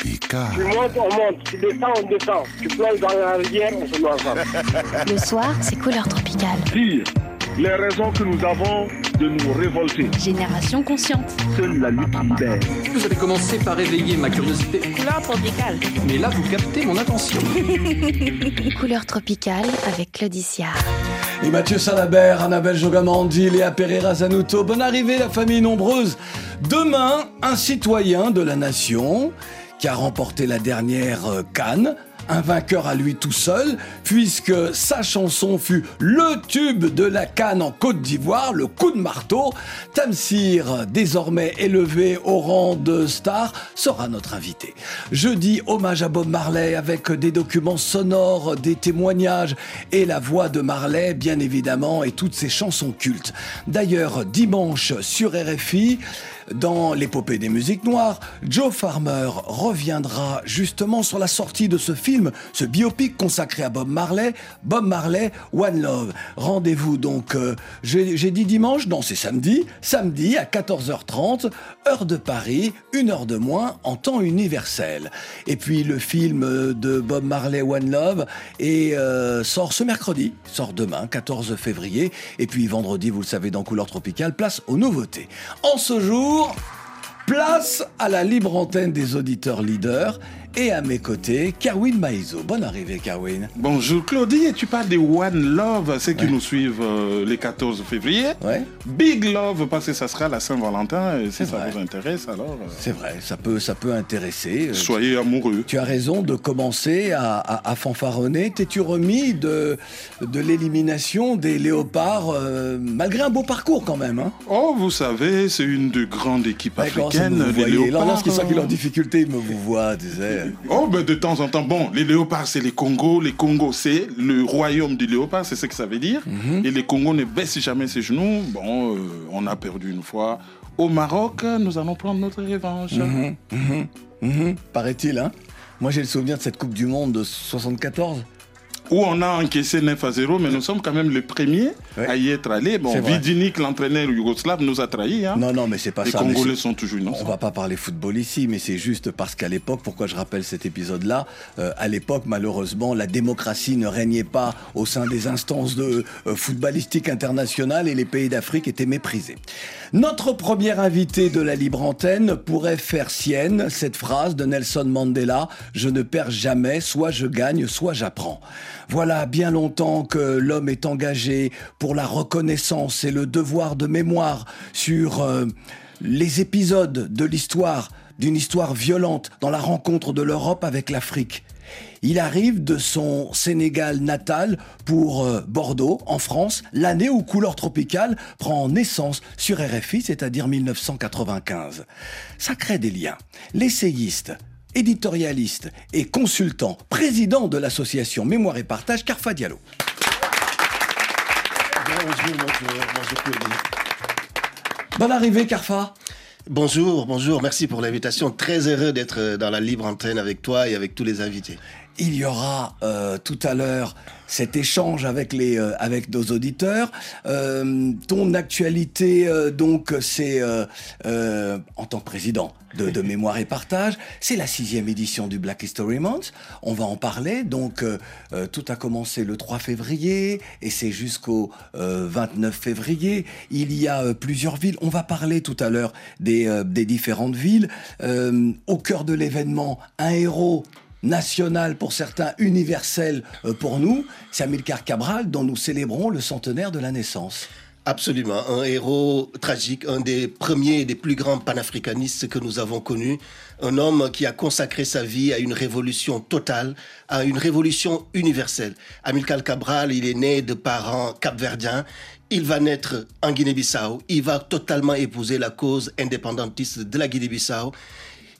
Tu montes, on monte. Tu descends, on descend. Tu plonges dans la rivière, on se met ensemble. Le soir, c'est couleur tropicale. Dire les raisons que nous avons de nous révolter. Génération consciente. Seule la lutte libère. Vous avez commencé par éveiller ma curiosité. Couleur tropicale. Mais là, vous captez mon attention. Couleur tropicale avec Claudicia. Et Mathieu Salabert, Annabelle Jogamandi, Léa Pereira Zanuto. Bonne arrivée, la famille nombreuse. Demain, un citoyen de la nation qui a remporté la dernière euh, Cannes un vainqueur à lui tout seul, puisque sa chanson fut le tube de la canne en Côte d'Ivoire, le coup de marteau. Tamsir, désormais élevé au rang de star, sera notre invité. Jeudi, hommage à Bob Marley avec des documents sonores, des témoignages et la voix de Marley, bien évidemment, et toutes ses chansons cultes. D'ailleurs, dimanche sur RFI, dans l'épopée des musiques noires, Joe Farmer reviendra justement sur la sortie de ce film, ce biopic consacré à Bob Marley, Bob Marley, One Love. Rendez-vous donc, euh, j'ai dit dimanche, non c'est samedi, samedi à 14h30, heure de Paris, une heure de moins en temps universel. Et puis le film de Bob Marley, One Love, euh, sort ce mercredi, sort demain, 14 février, et puis vendredi, vous le savez, dans Couleur Tropicale, place aux nouveautés. En ce jour, Place à la libre antenne des auditeurs leaders et à mes côtés, Carwin Maizo. Bonne arrivée, Carwin. Bonjour Claudie, et tu parles de One Love, ceux qui nous suivent euh, les 14 février. Ouais. Big Love, parce que ça sera la Saint-Valentin, et si ça vrai. vous intéresse, alors. euh, C'est vrai, ça peut, ça peut intéresser. Euh, soyez amoureux. Tu as raison de commencer à, à- à fanfaronner. T'es-tu remis de, de l'élimination des léopards, euh, malgré un beau parcours quand même hein? Oh, vous savez, c'est une des grandes équipes africaines, les léopards. Lorsqu'ils sont en difficulté, ils me vous voient, tu Oh, ben de temps en temps, bon, les léopards, c'est les Congos. Les Congos, c'est le royaume du léopard, c'est ce que ça veut dire. Mhm. Et les Congos ne baissent jamais ses genoux. Bon, euh, on a perdu une fois. Au Maroc, nous allons prendre notre revanche. Mhm, mhm, mhm, Paraît-il, hein Moi, j'ai le souvenir de cette Coupe du Monde de 74. Où on a encaissé 9 à 0, mais nous sommes quand même les premiers Ouais. à y être allés. Bon. Vidinik, l'entraîneur yougoslave, nous a trahis. Hein. Non, non, mais c'est pas les ça. mais Congolais sont toujours On innocents. va pas parler football ici, mais c'est juste parce qu'à l'époque, pourquoi je rappelle cet épisode-là, euh, à l'époque, malheureusement, la démocratie ne régnait pas au sein des instances de euh, footballistique internationale et les pays d'Afrique étaient méprisés. Notre premier invité de la libre antenne pourrait faire sienne cette phrase de Nelson Mandela Je ne perds jamais, soit je gagne, soit j'apprends. Voilà bien longtemps que l'homme est engagé pour la reconnaissance et le devoir de mémoire sur euh, les épisodes de l'histoire, d'une histoire violente dans la rencontre de l'Europe avec l'Afrique. Il arrive de son Sénégal natal pour euh, Bordeaux, en France, l'année où Couleur Tropicale prend naissance sur RFI, c'est-à-dire 1995. Ça crée des liens. L'essayiste, éditorialiste et consultant, président de l'association Mémoire et Partage, Carfa Diallo. Bonjour, bonjour, bonjour Claudie. Bonne arrivée, Carfa. Bonjour, bonjour, merci pour l'invitation. Très heureux d'être dans la libre antenne avec toi et avec tous les invités. Il y aura euh, tout à l'heure cet échange avec les euh, avec nos auditeurs. Euh, ton actualité euh, donc c'est euh, euh, en tant que président de, de Mémoire et Partage, c'est la sixième édition du Black History Month. On va en parler. Donc tout a commencé le 3 février et c'est jusqu'au euh, 29 février. Il y a plusieurs villes. On va parler tout à l'heure des euh, des différentes villes. Euh, au cœur de l'événement, un héros national pour certains, universel euh, pour nous, c'est Amilcar Cabral dont nous célébrons le centenaire de la naissance. Absolument, un héros tragique, un des premiers et des plus grands panafricanistes que nous avons connus, un homme qui a consacré sa vie à une révolution totale, à une révolution universelle. Amilcar Cabral, il est né de parents capverdiens, il va naître en Guinée-Bissau, il va totalement épouser la cause indépendantiste de la Guinée-Bissau.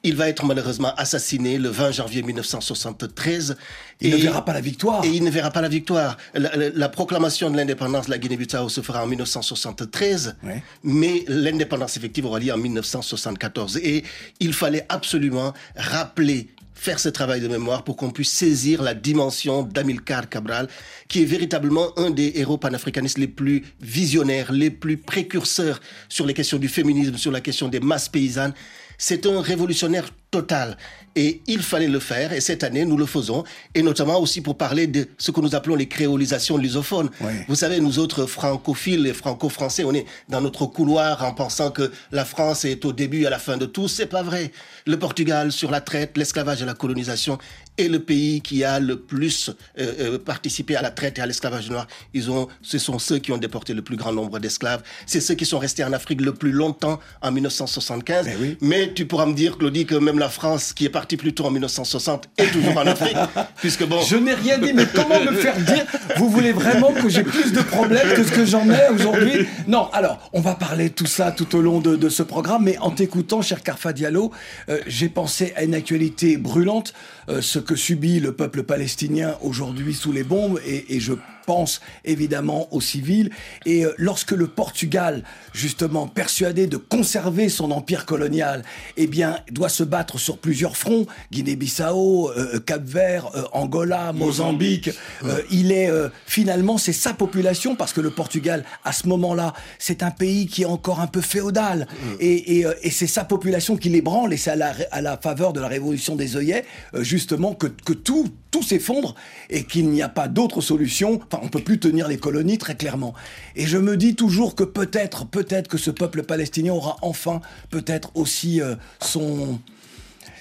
Il va être malheureusement assassiné le 20 janvier 1973. Il Et- ne verra pas la victoire. et il ne verra pas la victoire. La, la- la proclamation de l'indépendance de la Guinée-Bissau se fera en 1973, Ouais. mais l'indépendance effective aura lieu en 1974. Et il fallait absolument rappeler faire ce travail de mémoire pour qu'on puisse saisir la dimension d'Amilcar Cabral, qui est véritablement un des héros panafricanistes les plus visionnaires, les plus précurseurs sur les questions du féminisme, sur la question des masses paysannes. C'est un révolutionnaire totale. Et il fallait le faire, et cette année, nous le faisons, et notamment aussi pour parler de ce que nous appelons les créolisations lusophones. Vous savez, nous autres francophiles et franco-français, on est dans notre couloir en pensant que la France est au début et à la fin de tout. C'est pas vrai. Le Portugal, sur la traite, l'esclavage et la colonisation, est le pays qui a le plus euh, euh, participé à la traite et à l'esclavage noir. Ils ont, ce sont ceux qui ont déporté le plus grand nombre d'esclaves. C'est ceux qui sont restés en Afrique le plus longtemps en 1975. Mais oui. Mais tu pourras me dire, Claudie, que même la France, qui est partie plus tôt en 1960, est toujours en Afrique, puisque bon. Je n'ai rien dit, mais comment me faire dire Vous voulez vraiment que j'ai plus de problèmes que ce que j'en ai aujourd'hui? Non, alors, on va parler de tout ça tout au long de, de ce programme, mais en t'écoutant, cher Carfa Diallo, euh, j'ai pensé à une actualité brûlante, euh, ce que subit le peuple palestinien aujourd'hui sous les bombes, et, et je pense évidemment aux civils. Et euh, lorsque le Portugal, justement persuadé de conserver son empire colonial, eh bien, doit se battre sur plusieurs fronts, Guinée-Bissau, euh, Cap-Vert, euh, Angola, Mozambique, euh, il est finalement, c'est sa population, parce que le Portugal, à ce moment-là, c'est un pays qui est encore un peu féodal, et, et, et c'est sa population qui l'ébranle, et c'est à la, à la faveur de la révolution des œillets, justement, que, que tout, tout s'effondre, et qu'il n'y a pas d'autre solution, enfin, on peut plus tenir les colonies, très clairement. Et je me dis toujours que peut-être, peut-être que ce peuple palestinien aura enfin, peut-être aussi euh, son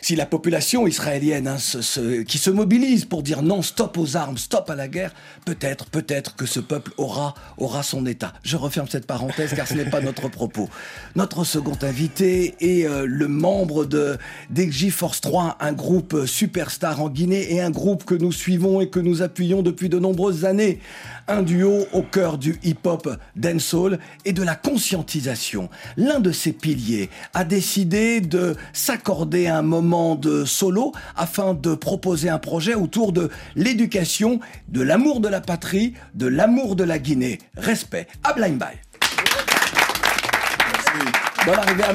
si la population israélienne hein, qui se mobilise pour dire non, stop aux armes, stop à la guerre, peut-être, peut-être que ce peuple aura, son État. Je referme cette parenthèse car ce n'est pas notre propos. Notre second invité est euh, le membre de Force 3, un groupe superstar en Guinée et un groupe que nous suivons et que nous appuyons depuis de nombreuses années. Un duo au cœur du hip-hop dancehall et de la conscientisation. L'un de ses piliers a décidé de s'accorder un moment de solo afin de proposer un projet autour de l'éducation, de l'amour de la patrie, de l'amour de la Guinée. Respect à Blind Bye. Bonne arrivée à.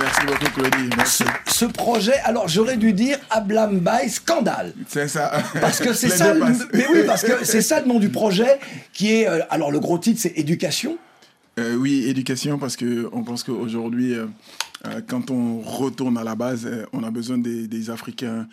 Merci beaucoup, Claudie. Merci. Ce projet, alors j'aurais dû dire Ablam Bye Scandale. C'est ça. Parce que c'est ça, le- mais oui, parce que c'est ça le nom du projet, qui est, euh, alors le gros titre c'est éducation. Euh, oui, éducation, parce que on pense qu'aujourd'hui, euh, quand on retourne à la base, on a besoin des, des Africains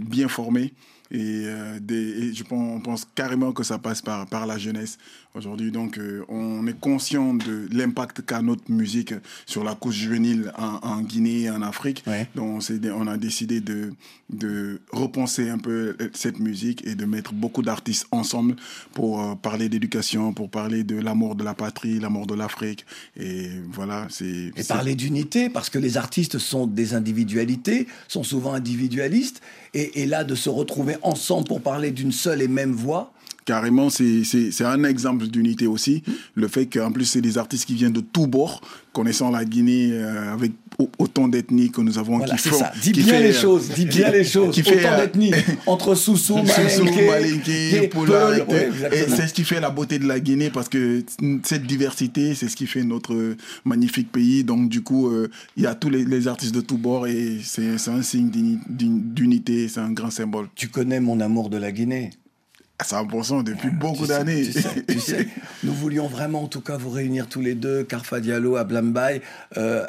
bien formés. Et, euh, des, et je pense, on pense carrément que ça passe par, par la jeunesse aujourd'hui. Donc, euh, on est conscient de l'impact qu'a notre musique sur la couche juvénile en, en Guinée et en Afrique. Ouais. Donc, on, a décidé de, de repenser un peu cette musique et de mettre beaucoup d'artistes ensemble pour euh, parler d'éducation, pour parler de l'amour de la patrie, l'amour de l'Afrique. Et voilà, c'est. Et parler d'unité, parce que les artistes sont des individualités, sont souvent individualistes, et, et là de se retrouver ensemble pour parler d'une seule et même voix. Carrément, c'est un exemple d'unité aussi. Le fait qu'en plus, c'est des artistes qui viennent de tous bords, connaissant la Guinée euh, avec autant d'ethnies que nous avons. Voilà, qui font- ça. Dis qui bien fait, les euh, choses, dis bien qui- les choses. qui fait, Autant euh, d'ethnies entre Soussou, Malinké, Poulard, ouais, et c'est ce qui fait la beauté de la Guinée parce que cette diversité, c'est ce qui fait notre magnifique pays. Donc du coup, euh, il y a tous les, les artistes de tous bords et c'est un signe d'uni- d'uni- d'unité, c'est un grand symbole. Tu connais mon amour de la Guinée. À 100% depuis beaucoup Tu sais, d'années. Tu sais, tu sais. nous voulions vraiment, en tout cas, vous réunir tous les deux, Carfa Diallo, Ablambay, euh,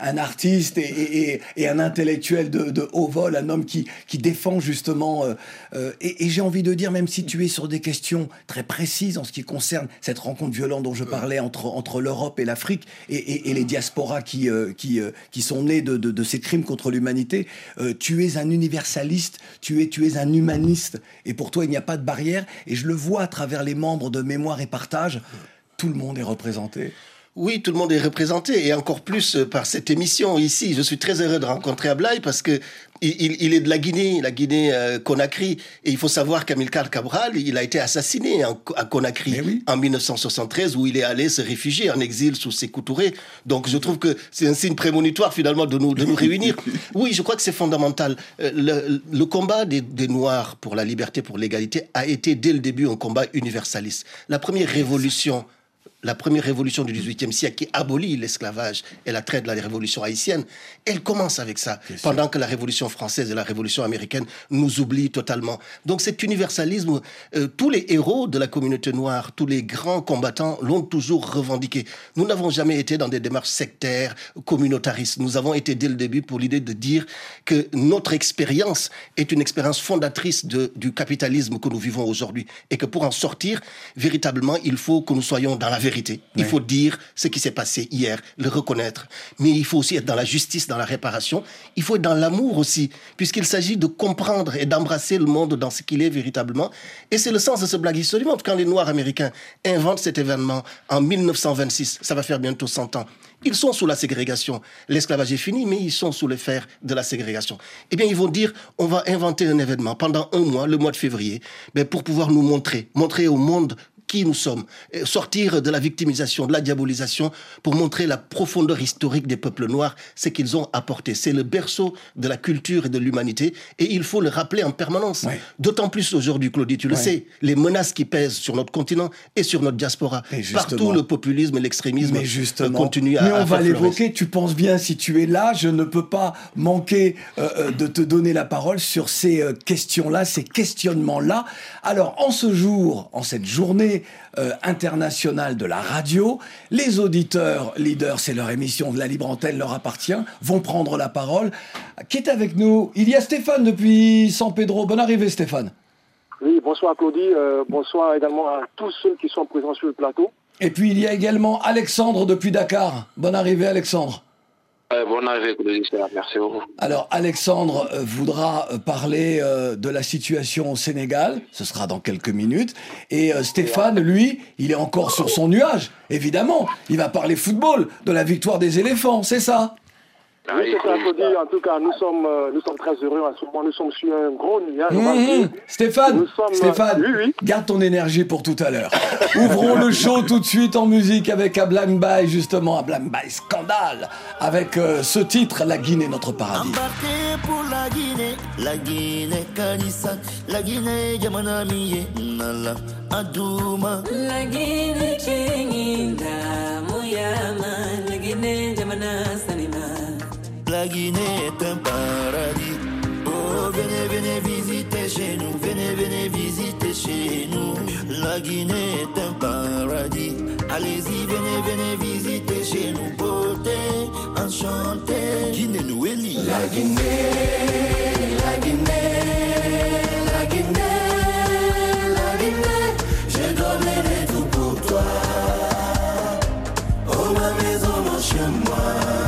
un artiste et, et- et- et un intellectuel de, de haut vol, un homme qui, qui défend justement. euh, euh, et et j'ai envie de dire, même si tu es sur des questions très précises en ce qui concerne cette rencontre violente dont je parlais entre, entre l'Europe et l'Afrique et, les diasporas qui, qui, qui sont nés de, de- de ces crimes contre l'humanité, tu es un universaliste, tu es, tu es un humaniste, et pour toi il n'y a pas de barrière, et je le vois à travers les membres de Mémoire et Partage, tout le monde est représenté. Oui, tout le monde est représenté et encore plus euh, par cette émission ici. Je suis très heureux de rencontrer Ablaï parce que il, est de la Guinée, la Guinée euh, Conakry. Et il faut savoir qu'Amilcar Cabral, il a été assassiné en- à Conakry oui. en 1973 où il est allé se réfugier en exil sous ses Touré. Donc je trouve que c'est un signe prémonitoire finalement de nous, de nous réunir. Oui, je crois que c'est fondamental. Euh, Le, le combat des, des Noirs pour la liberté, pour l'égalité a été dès le début un combat universaliste. La première révolution la première révolution du XVIIIe siècle qui abolit l'esclavage et la traite de la révolution haïtienne, elle commence avec ça, pendant que la révolution française et la révolution américaine nous oublient totalement. Donc cet universalisme, euh, tous les héros de la communauté noire, tous les grands combattants l'ont toujours revendiqué. Nous n'avons jamais été dans des démarches sectaires, communautaristes. Nous avons été dès le début pour l'idée de dire que notre expérience est une expérience fondatrice de, du capitalisme que nous vivons aujourd'hui et que pour en sortir, véritablement, il faut que nous soyons dans la vérité. Il faut dire ce qui s'est passé hier, le reconnaître. Mais il faut aussi être dans la justice, dans la réparation. Il faut être dans l'amour aussi, puisqu'il s'agit de comprendre et d'embrasser le monde dans ce qu'il est véritablement. Et c'est le sens de ce History Month. Quand les Noirs américains inventent cet événement en 1926, ça va faire bientôt 100 ans. Ils sont sous la ségrégation. L'esclavage est fini, mais ils sont sous le fer de la ségrégation. Eh bien, ils vont dire, on va inventer un événement pendant un mois, le mois de février, mais pour pouvoir nous montrer, montrer au monde qui nous sommes, sortir de la victimisation, de la diabolisation, pour montrer la profondeur historique des peuples noirs, ce qu'ils ont apporté. C'est le berceau de la culture et de l'humanité, et il faut le rappeler en permanence. Ouais. D'autant plus aujourd'hui, Claudie, tu le Ouais. sais, les menaces qui pèsent sur notre continent et sur notre diaspora. Partout, le populisme et l'extrémisme continuent à mais on à va l'évoquer. Tu penses bien, si tu es là, je ne peux pas manquer euh, euh, de te donner la parole sur ces euh, questions-là, ces questionnements-là. Alors, en ce jour, en cette journée euh, internationale de la radio, les auditeurs leaders, c'est leur émission de la libre antenne leur appartient, vont prendre la parole. Qui est avec nous? Il y a Stéphane depuis San Pedro. Bonne arrivée, Stéphane. Oui, bonsoir Claudie, euh, bonsoir également à tous ceux qui sont présents sur le plateau. Et puis il y a également Alexandre depuis Dakar. Bonne arrivée, Alexandre. Alors Alexandre voudra euh, parler euh, de la situation au Sénégal, ce sera dans quelques minutes, et euh, Stéphane, lui, il est encore sur son nuage, évidemment, il va parler football, de la victoire des éléphants, c'est ça? Oui, c'est ça Claudie, en tout cas, nous sommes, euh, nous sommes très heureux en ce moment, nous sommes sur un gros nuage. Mmh. Stéphane, Nous sommes- Stéphane, Oui, oui. garde ton énergie pour tout à l'heure. Ouvrons le show tout de suite en musique avec Ablam Bay, justement, Ablam Bay Scandale, avec euh, ce titre, La Guinée, notre paradis. Embarqué pour la Guinée, la Guinée Kanissa, la Guinée Yamanamiye, Nala, Adouma. La Guinée Chinginda, Muyama, la Guinée Jamana Sanima. La Guinée est un paradis. Oh, venez, venez visiter chez nous, venez, venez visiter chez nous. La Guinée est un paradis. Allez-y, venez, venez visiter chez nous. Beauté, enchanté. Guinée Nouéli. La Guinée, la Guinée, la Guinée, la Guinée. Je donnerai tout pour toi. Oh, ma maison, mon chez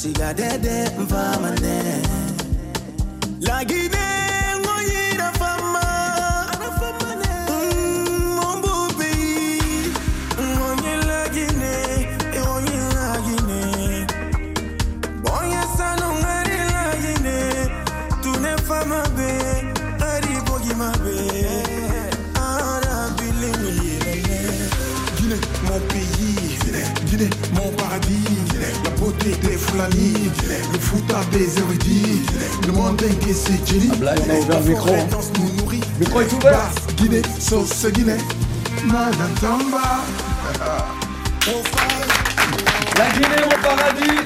she got that damn vitamin. Fulani, le fouta des érudits, le c'est Jenny, Ablaye, on a ouvert le micro. Le micro est ouvert. Guinée, sauce Guinée, Madame Tamba. La Guinée au paradis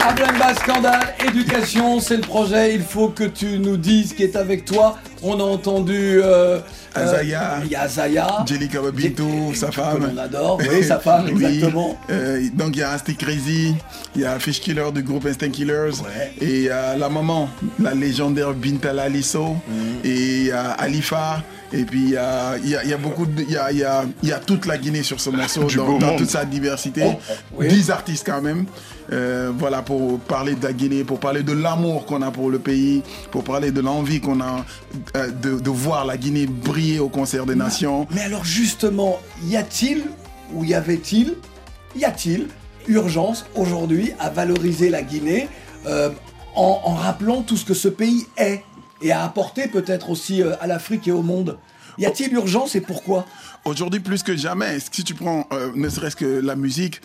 Ablamba Scandale, éducation, c'est le projet. Il faut que tu nous dises qui est avec toi. On a entendu euh, Azaya. Il y a Azaya. Jelika Babito, sa femme. L'on adore, oui, sa femme, Oui. exactement. Euh, donc il y a Asti Crazy, il y a Fish Killer du groupe Instinct Killers, et il y a la maman, la légendaire Bintala Lisso, et il y a Alifa. Et puis il y a, il y a- il y a beaucoup de, il y a, il y a- il y a toute la Guinée sur ce morceau dans, toute sa diversité. Oh, oui. 10 artistes quand même. Euh, voilà pour parler de la Guinée, pour parler de l'amour qu'on a pour le pays, pour parler de l'envie qu'on a euh, de, de voir la Guinée briller au concert des nations. Mais alors justement, y a-t-il ou y avait-il, y a-t-il urgence aujourd'hui à valoriser la Guinée euh, en, en rappelant tout ce que ce pays est et à apporter peut-être aussi à l'Afrique et au monde? Y a-t-il urgence et pourquoi? Aujourd'hui, plus que jamais, si tu prends euh, ne serait-ce que la musique,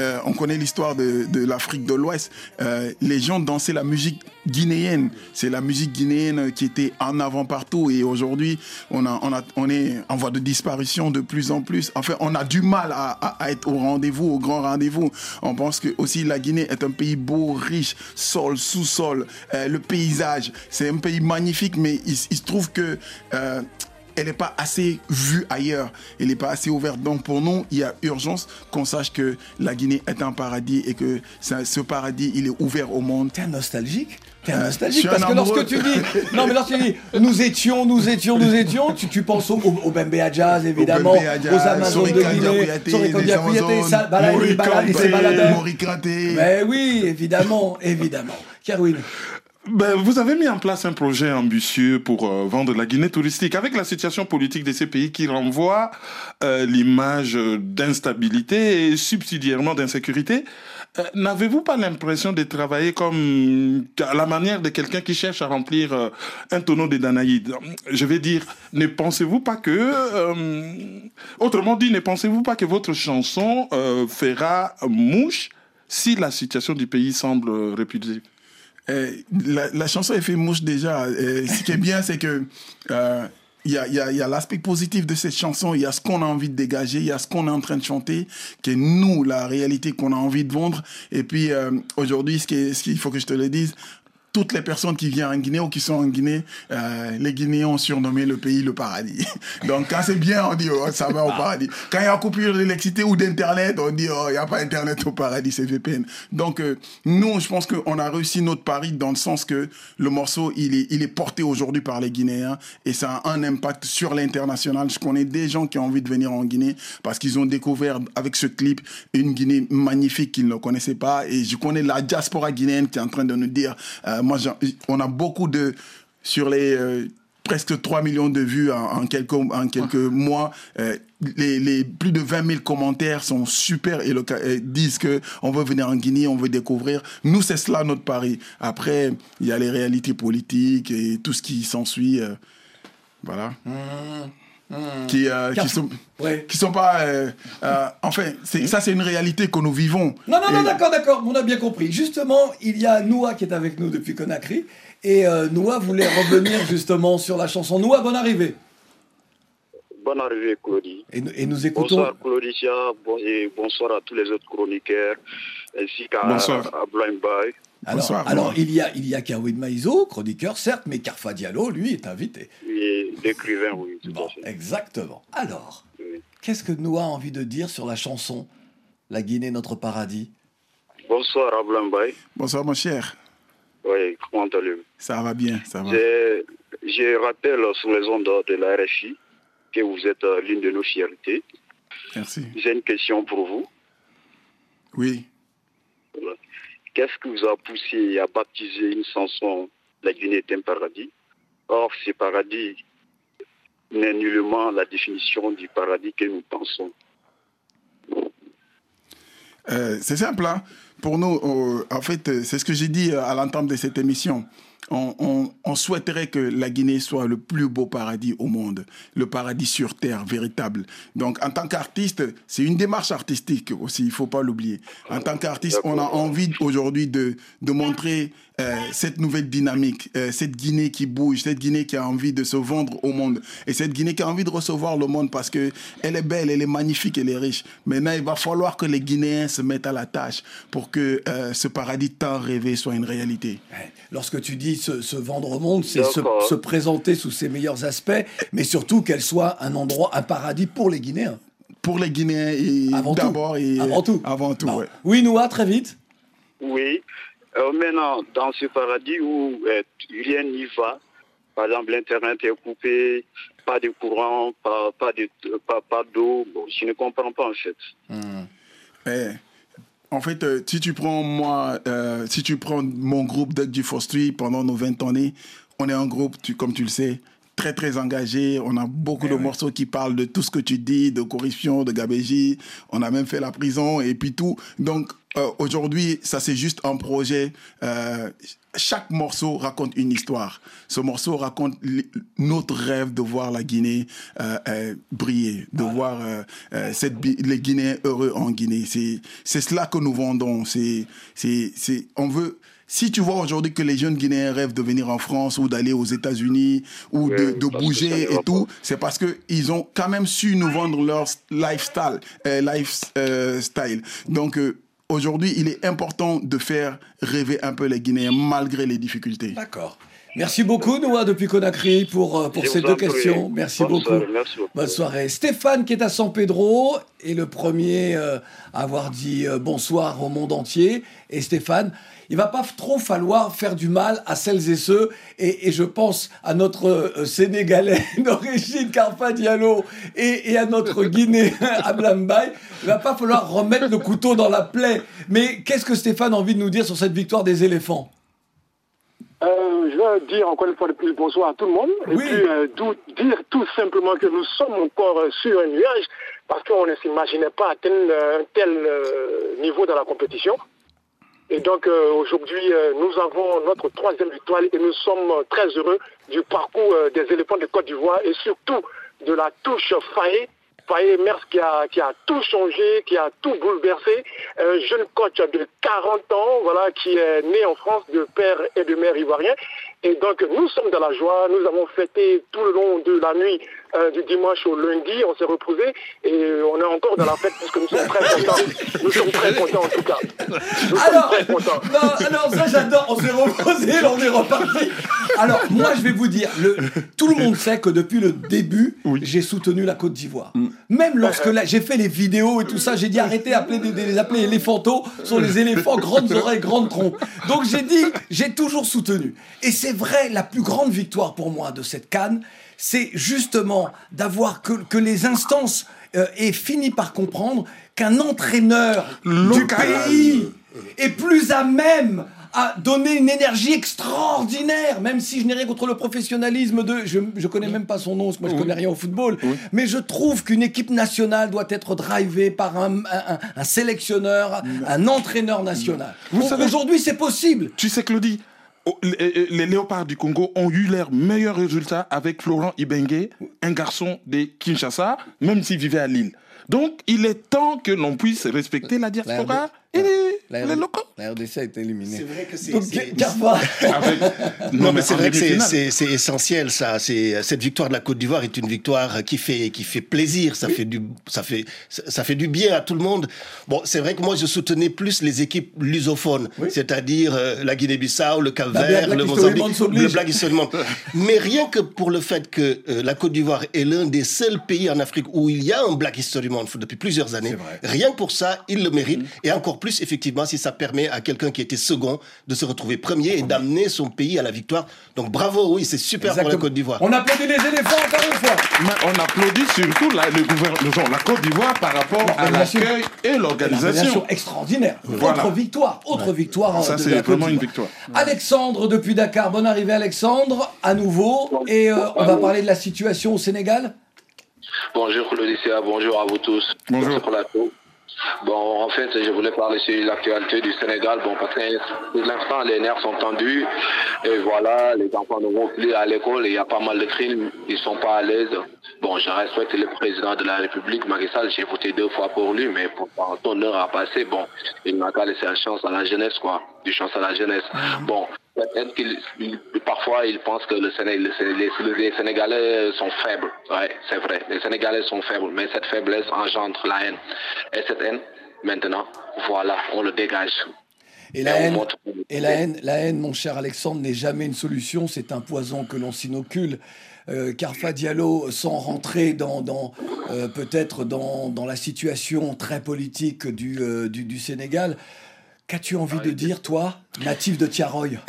euh, on connaît l'histoire de, l'Afrique de l'Ouest. Euh, les gens dansaient la musique guinéenne. C'est la musique guinéenne qui était en avant partout. Et aujourd'hui, on, a, on, a, on est en voie de disparition de plus en plus. Enfin, on a du mal à, être au rendez-vous, au grand rendez-vous. On pense que aussi la Guinée est un pays beau, riche, sol, sous-sol, le paysage. C'est un pays magnifique, mais il, se trouve que elle n'est pas assez vue ailleurs, elle n'est pas assez ouverte. Donc pour nous, il y a urgence qu'on sache que la Guinée est un paradis et que ça- ce paradis, il est ouvert au monde. T'es un nostalgique. T'es un Euh, nostalgique parce que amoureux. lorsque tu dis non mais lorsque tu dis nous étions nous étions nous étions tu, tu penses au, au, au Bembé Jazz évidemment à Jazz, aux Amazones de Guinée. Mais oui évidemment évidemment. Kerwin Ben, vous avez mis en place un projet ambitieux pour euh, vendre la Guinée touristique avec la situation politique de ces pays qui renvoie euh, l'image d'instabilité et subsidiairement d'insécurité. Euh, N'avez-vous pas l'impression de travailler comme à la manière de quelqu'un qui cherche à remplir un tonneau de Danaïde Je vais dire, ne pensez-vous pas que, autrement dit, ne pensez-vous pas que votre chanson fera mouche si la situation du pays semble Euh, la, la chanson elle fait mouche déjà. Euh, ce qui est bien, c'est que euh, il y a, il y a- y a l'aspect positif de cette chanson, il y a ce qu'on a envie de dégager, il y a ce qu'on est en train de chanter, qui est nous, la réalité qu'on a envie de vendre. Et puis euh, aujourd'hui, est- ce qu'il faut que je te le dise, toutes les personnes qui viennent en Guinée ou qui sont en Guinée, euh, les Guinéens ont surnommé le pays le paradis. Donc quand c'est bien, on dit oh, ça va au paradis. Quand il y a coupure d'électricité ou d'internet, on dit oh il n'y a pas internet au paradis, c'est VPN. Donc euh, nous, je pense qu'on a réussi notre pari dans le sens que le morceau il est il est porté aujourd'hui par les Guinéens et ça a un impact sur l'international. Je connais des gens qui ont envie de venir en Guinée parce qu'ils ont découvert avec ce clip une Guinée magnifique qu'ils ne connaissaient pas et je connais la diaspora guinéenne qui est en train de nous dire euh, moi on a beaucoup de sur les euh, presque 3 millions de vues en, en quelques, en quelques mois. euh, les, les plus de 20 000 commentaires sont super et, disent que on veut venir en Guinée, on veut découvrir. Nous, c'est cela notre pari. Après, il y a les réalités politiques et tout ce qui s'ensuit. euh, voilà. Qui, euh, qui sont qui sont pas euh, euh, enfin ça c'est une réalité que nous vivons Non, non, non, Et- d'accord, d'accord, on a bien compris. Justement, il y a Noah qui est avec nous depuis Conakry. Et euh, Noah voulait revenir justement sur la chanson. Noah, bonne arrivée. Bonne arrivée, Claudie. Et, nous- et nous écoutons. Bonsoir, Claudicia. Bon, et bonsoir à tous les autres chroniqueurs, ainsi qu'à Bonsoir. à Alors, alors il y a, il y a Kerwin Maïzo, chroniqueur, certes, mais Carfa Diallo, lui, est invité. Et l'écrivain, oui. Tout Bon, exactement. Alors, qu'est-ce que Noah a envie de dire sur la chanson La Guinée, notre paradis Bonsoir Boy. bonsoir mon cher Oui, comment allez-vous? Ça va bien ça va Je, je rappelle sur les ondes de la RFI que vous êtes euh, l'une de nos fiertés. merci J'ai une question pour vous. oui. Qu'est-ce qui vous a poussé à baptiser une chanson La Guinée est un paradis? Or, ce paradis n'est nullement la définition du paradis que nous pensons. Euh, c'est simple, hein. Pour nous, en fait, c'est ce que j'ai dit à l'entente de cette émission. On, on- on souhaiterait que la Guinée soit le plus beau paradis au monde, le paradis sur terre, véritable. Donc, en tant qu'artiste, c'est une démarche artistique aussi, il faut pas l'oublier. En tant qu'artiste, on a envie aujourd'hui de, de montrer euh, cette nouvelle dynamique, euh, cette Guinée qui bouge, cette Guinée qui a envie de se vendre au monde, et cette Guinée qui a envie de recevoir le monde parce que elle est belle, elle est magnifique, elle est riche. Maintenant, il va falloir que les Guinéens se mettent à la tâche pour que euh, ce paradis tant rêvé soit une réalité. Lorsque tu dis se, se vendre au monde, c'est se, présenter sous ses meilleurs aspects, mais surtout qu'elle soit un endroit, un paradis pour les Guinéens. Pour les Guinéens et Avant tout. d'abord et Avant tout. Avant tout, ouais. Oui, Noah, très vite. Oui. Euh, maintenant, dans ce paradis où euh, rien n'y va, par exemple, l'Internet est coupé, pas de courant, pas, pas de- pas, pas d'eau, bon, je ne comprends pas en fait. Eh, en fait, euh, si tu prends moi, euh, si tu prends mon groupe du Street pendant nos 20 années, on est un groupe, tu, comme tu le sais, très très engagé. On a beaucoup de morceaux qui parlent de tout ce que tu dis, de corruption, de gabégie. On a même fait la prison et puis tout. Donc euh, aujourd'hui, ça c'est juste un projet. euh, chaque morceau raconte une histoire. Ce morceau raconte notre rêve de voir la Guinée euh, briller, de voir cette, les Guinéens heureux en Guinée. C'est cela que nous vendons. C'est on veut. Si tu vois aujourd'hui que les jeunes Guinéens rêvent de venir en France ou d'aller aux États-Unis ou de, de bouger et tout, c'est parce que ils ont quand même su nous vendre leur lifestyle, euh, lifestyle. Donc euh, aujourd'hui, il est important de faire rêver un peu les Guinéens malgré les difficultés. D'accord. Merci beaucoup, Noah, depuis Conakry, pour, euh, pour ces deux questions. Merci Bonne beaucoup. soirée, merci beaucoup. Bonne soirée. Stéphane, qui est à San Pedro, est le premier euh, à avoir dit euh, bonsoir au monde entier. Et Stéphane, il va pas trop falloir faire du mal à celles et ceux, et, et je pense à notre euh, Sénégalais d'origine, Carpa Diallo, et, et à notre Guinéen, Ablambaye. Il va pas falloir remettre le couteau dans la plaie. Mais qu'est-ce que Stéphane a envie de nous dire sur cette victoire des éléphants? Euh, je vais dire encore une fois de plus bonsoir à tout le monde. Et puis euh, dire tout simplement que nous sommes encore sur un nuage parce qu'on ne s'imaginait pas atteindre un tel niveau dans la compétition. Et donc euh, aujourd'hui, euh, nous avons notre troisième victoire et nous sommes très heureux du parcours euh, des éléphants de Côte d'Ivoire et surtout de la touche Faye. Faye Mers qui a, qui a tout changé, qui a tout bouleversé. Un jeune coach de 40 ans, voilà, qui est né en France de père et de mère ivoirien. Et donc nous sommes dans la joie, nous avons fêté tout le long de la nuit euh, du dimanche au lundi, on s'est reposé et on est encore dans la fête parce que nous sommes très contents. Nous sommes très contents en tout cas. Nous sommes Alors, très contents. non, alors ça j'adore, on s'est reposé, là, on est reparti. Alors moi je vais vous dire, le, tout le monde sait que depuis le début, j'ai soutenu la Côte d'Ivoire. Même lorsque j'ai fait les vidéos et tout ça, j'ai dit arrêtez d'appeler des- les appeler éléphantos, ce sont les éléphants, grandes oreilles, grandes trompes. Donc j'ai dit, j'ai toujours soutenu. Et c'est vrai, la plus grande victoire pour moi de cette canne, c'est justement d'avoir que, que les instances euh, aient fini par comprendre qu'un entraîneur du pays est plus à même à donner une énergie extraordinaire, même si je n'ai rien contre le professionnalisme de... Je ne connais même pas son nom, parce que moi je connais rien au football, mais je trouve qu'une équipe nationale doit être drivée par un, un- sélectionneur, un entraîneur national. Aujourd'hui c'est possible. Tu sais, Claudie, les, les léopards du Congo ont eu leurs meilleurs résultats avec Florent Ibengue, un garçon de Kinshasa, même s'il vivait à Lille. Donc, il est temps que l'on puisse respecter la diaspora et les, les locaux. La RDC a été éliminée. C'est vrai que c'est-. Non, mais c'est vrai que essentiel, ça. C'est cette victoire de la Côte d'Ivoire est une victoire qui fait qui fait plaisir. Ça fait du ça fait ça fait du bien à tout le monde. Bon, c'est vrai que moi je soutenais plus les équipes lusophones, c'est-à-dire euh, la Guinée-Bissau, le Cap-Vert, le Mozambique, le Black History Month. Mais rien que pour le fait que euh, la Côte d'Ivoire est l'un des seuls pays en Afrique où il y a un Black History Month depuis plusieurs années, rien que pour ça, il le mérite. Mm. Et encore plus, effectivement, si ça permet à quelqu'un qui était second de se retrouver premier et d'amener son pays à la victoire. Donc bravo, oui, c'est super pour la Exactement. Côte d'Ivoire. On applaudit les éléphants encore une fois. Mais on applaudit surtout la, le gouvernement, la Côte d'Ivoire par rapport à l'accueil et l'organisation. Extraordinaire. Voilà. Autre victoire, autre victoire. Ça, de c'est la vraiment une victoire. Alexandre depuis Dakar, bonne arrivée Alexandre, à nouveau. Et euh, on va parler de la situation au Sénégal. Bonjour Claudicia, bonjour à vous tous. Bonjour. Sur ce plateau. Bon, en fait, je voulais parler sur l'actualité du Sénégal. Bon, parce que pour l'instant, les nerfs sont tendus. Et voilà, les enfants ne vont plus à l'école. Il y a pas mal de crimes. Ils sont pas à l'aise. Bon, je respecte le président de la République, Macky. J'ai voté deux fois pour lui, mais pour ton heure à passer, bon, il n'a qu'à laisser la chance à la jeunesse, quoi. Du chance à la jeunesse. Bon, peut-être qu'il, parfois, il pense que le les, les Sénégalais sont faibles. Ouais, c'est vrai. Les Sénégalais sont faibles, mais cette faiblesse engendre la haine. Et cette haine, maintenant, voilà, on le dégage. Et la haine, et la haine, la haine, mon cher Alexandre, n'est jamais une solution. C'est un poison que l'on s'inocule. Euh, Carfa Diallo, sans rentrer dans, dans euh, peut-être dans, dans, la situation très politique du, euh, du, du Sénégal, qu'as-tu envie de dire, toi, natif de Tiaroy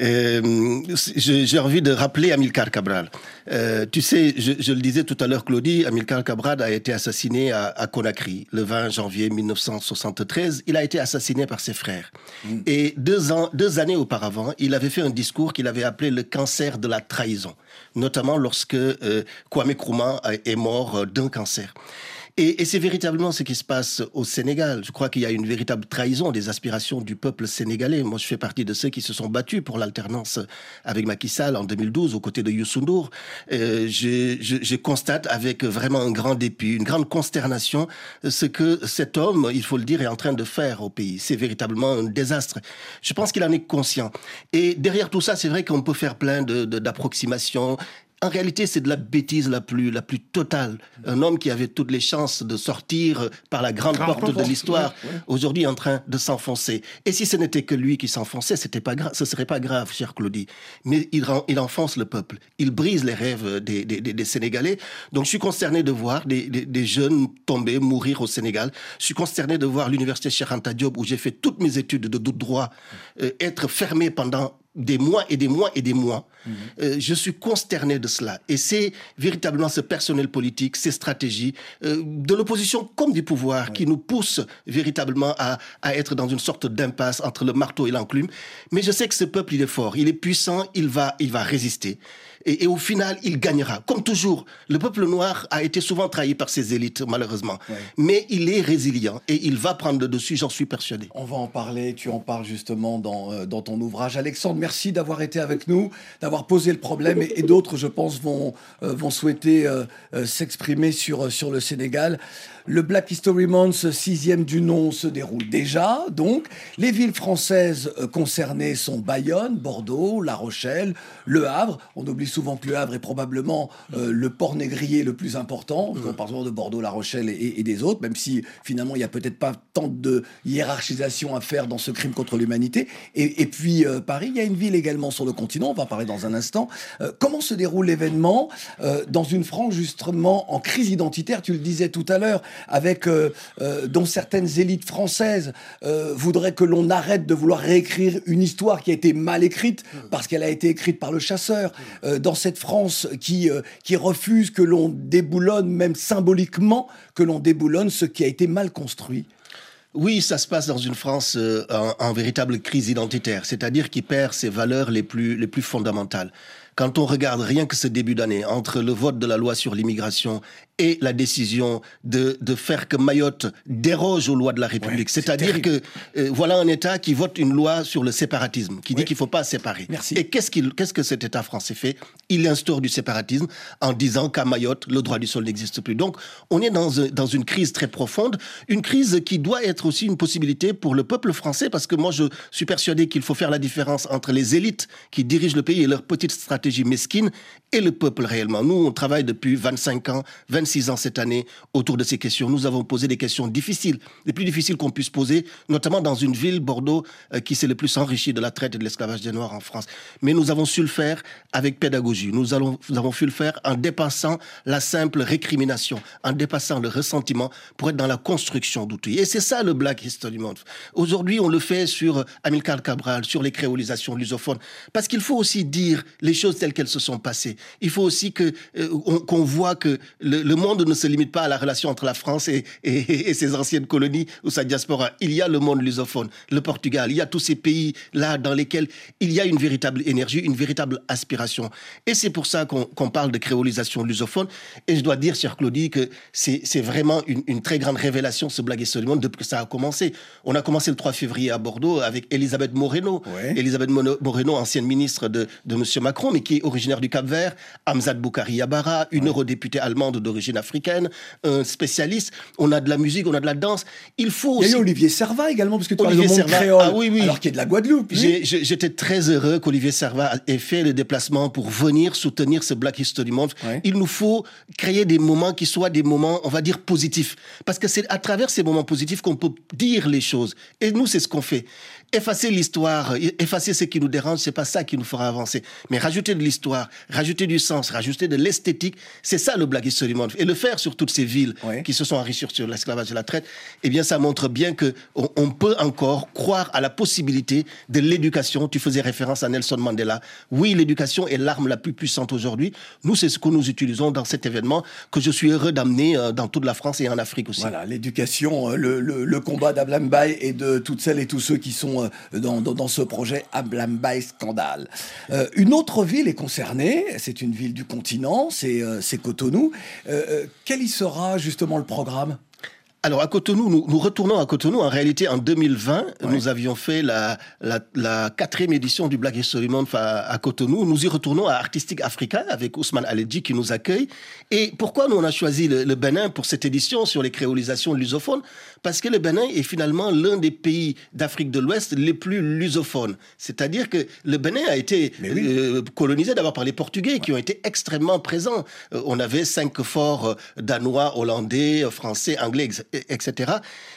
Euh, j'ai envie de rappeler Amilcar Cabral. Euh, tu sais, je, je, le disais tout à l'heure, Claudie, Amilcar Cabral a été assassiné à, à, Conakry le 20 janvier 1973. Il a été assassiné par ses frères. Mm. Et deux, ans, deux années auparavant, il avait fait un discours qu'il avait appelé le cancer de la trahison, notamment lorsque euh, Kwame Nkrumah est mort d'un cancer. Et, c'est véritablement ce qui se passe au Sénégal. Je crois qu'il y a une véritable trahison des aspirations du peuple sénégalais. Moi, je fais partie de ceux qui se sont battus pour l'alternance avec Macky Sall en 2012 aux côtés de Youssou N'Dour. Euh, je, constate avec vraiment un grand dépit, une grande consternation, ce que cet homme, il faut le dire, est en train de faire au pays. C'est véritablement un désastre. Je pense qu'il en est conscient. Et derrière tout ça, c'est vrai qu'on peut faire plein d'approximations. De, en réalité, c'est de la bêtise la plus, la plus totale. Un homme qui avait toutes les chances de sortir par la grande porte de l'histoire, ouais, ouais. aujourd'hui en train de s'enfoncer. Et si ce n'était que lui qui s'enfonçait, c'était pas grave, ce serait pas grave, cher Claudie. Mais il, il enfonce le peuple. Il brise les rêves des, des, des, des Sénégalais. Donc je suis consterné de voir des, des, jeunes tomber, mourir au Sénégal. Je suis consterné de voir l'université Cheikh Anta Diop, où j'ai fait toutes mes études de droit, euh, être fermée pendant des mois et des mois et des mois. Mmh. Euh, je suis consterné de cela. Et c'est véritablement ce personnel politique, ces stratégies euh, de l'opposition comme du pouvoir qui nous poussent véritablement à, à être dans une sorte d'impasse entre le marteau et l'enclume. Mais je sais que ce peuple, il est fort, il est puissant, il va, il va résister. Et, et, au final, il gagnera. Comme toujours, le peuple noir a été souvent trahi par ses élites, malheureusement. Ouais. Mais il est résilient et il va prendre le dessus, j'en suis persuadé. On va en parler, tu en parles justement dans, euh, dans ton ouvrage. Alexandre, merci d'avoir été avec nous, d'avoir posé le problème et, et d'autres, je pense, vont, euh, vont souhaiter euh, euh s'exprimer sur, sur le Sénégal. Le Black History Month, sixième du nom, se déroule déjà. Donc, les villes françaises euh, concernées sont Bayonne, Bordeaux, La Rochelle, Le Havre. On oublie souvent que Le Havre est probablement euh, le port négrier le plus important. Mmh. On parle souvent de Bordeaux, La Rochelle et, et des autres, même si finalement il n'y a peut-être pas tant de hiérarchisation à faire dans ce crime contre l'humanité. Et, et, puis euh, Paris, il y a une ville également sur le continent. On va en parler dans un instant. Euh, comment se déroule l'événement dans une France justement en crise identitaire? Tu le disais tout à l'heure avec euh, euh, dont certaines élites françaises euh, voudraient que l'on arrête de vouloir réécrire une histoire qui a été mal écrite parce qu'elle a été écrite par le chasseur. Dans cette France qui, qui refuse que l'on déboulonne, même symboliquement, que l'on déboulonne ce qui a été mal construit. Oui, ça se passe dans une France en, en, véritable crise identitaire, c'est-à-dire qui perd ses valeurs les plus, les plus fondamentales. Quand on regarde rien que ce début d'année, entre le vote de la loi sur l'immigration et la décision de, de faire que Mayotte déroge aux lois de la République. Ouais, C'est-à-dire que euh, voilà un État qui vote une loi sur le séparatisme, qui dit qu'il ne faut pas séparer. Merci. Et qu'est-ce qu qu'est-ce que cet État français fait? Il instaure du séparatisme en disant qu'à Mayotte, le droit du sol n'existe plus. Donc, on est dans, dans une crise très profonde, une crise qui doit être aussi une possibilité pour le peuple français, parce que moi, je suis persuadé qu'il faut faire la différence entre les élites qui dirigent le pays et leur petite stratégie mesquine et le peuple réellement. Nous, on travaille depuis 25 ans, 26 ans cette année autour de ces questions. Nous avons posé des questions difficiles, les plus difficiles qu'on puisse poser, notamment dans une ville, Bordeaux, euh, qui s'est le plus enrichie de la traite et de l'esclavage des Noirs en France. Mais nous avons su le faire avec pédagogie. Nous, avons su le faire en dépassant la simple récrimination, en dépassant le ressentiment pour être dans la construction d'outils. Et c'est ça le Black History Month. Aujourd'hui, on le fait sur Amilcar Cabral, sur les créolisations lusophones, parce qu'il faut aussi dire les choses telles qu'elles se sont passées. Il faut aussi que euh, qu'on voit que le, le, monde ne se limite pas à la relation entre la France et, et, et, ses anciennes colonies ou sa diaspora. Il y a le monde lusophone, le Portugal, il y a tous ces pays-là dans lesquels il y a une véritable énergie, une véritable aspiration. Et c'est pour ça qu'on qu parle de créolisation lusophone. Et je dois dire, cher Claudie, que c'est vraiment une, une, très grande révélation, ce Blague et ce monde, depuis que ça a commencé. On a commencé le 3 février à Bordeaux avec Elisabeth Moreno. Ouais. Elisabeth Moreno, ancienne ministre de, de M. Macron, mais qui est originaire du Cap-Vert, Hamzat Boukari Yabara, une ouais. eurodéputée allemande d'origine africaine, un spécialiste. On a de la musique, on a de la danse. Il faut Il y aussi. a eu Olivier Servat également, parce que tu parles de Olivier monde Servat. créole, Ah oui, oui. alors qu'il est de la Guadeloupe. J'étais très heureux qu'Olivier Servat ait fait le déplacement pour venir soutenir ce Black History Month. Il nous faut créer des moments qui soient des moments, on va dire, positifs. Parce que c'est à travers ces moments positifs qu'on peut dire les choses. Et nous, c'est ce qu'on fait. Effacer l'histoire, effacer ce qui nous dérange, c'est pas ça qui nous fera avancer. Mais rajouter de l'histoire, rajouter du sens, rajouter de l'esthétique, c'est ça le Black History Month. Et le faire sur toutes ces villes qui se sont enrichies sur l'esclavage et la traite, eh bien, ça montre bien que on, on peut encore croire à la possibilité de l'éducation. Tu faisais référence à Nelson Mandela. Oui, l'éducation est l'arme la plus puissante aujourd'hui. Nous, c'est ce que nous utilisons dans cet événement que je suis heureux d'amener euh, dans toute la France et en Afrique aussi. Voilà, l'éducation, euh, le, le- le combat et de toutes celles et tous ceux qui sont dans, dans- ce projet Ablambaye Scandale. Euh, une autre ville est concernée, c'est une ville du continent, c'est euh, Cotonou. Euh, euh, quel y sera justement le programme? Alors à Cotonou, nous, nous retournons à Cotonou. En réalité, en 2020, nous avions fait la, la, la quatrième édition du Black History Month à, à Cotonou. Nous y retournons à Artistic Africa avec Ousmane Aledji qui nous accueille. Et pourquoi nous on a choisi le, le Bénin pour cette édition sur les créolisations lusophones? Parce que le Bénin est finalement l'un des pays d'Afrique de l'Ouest les plus lusophones. C'est-à-dire que le Bénin a été euh, colonisé d'abord par les Portugais qui ont été extrêmement présents. Euh, on avait cinq forts euh, danois, hollandais, euh, français, anglais, etc.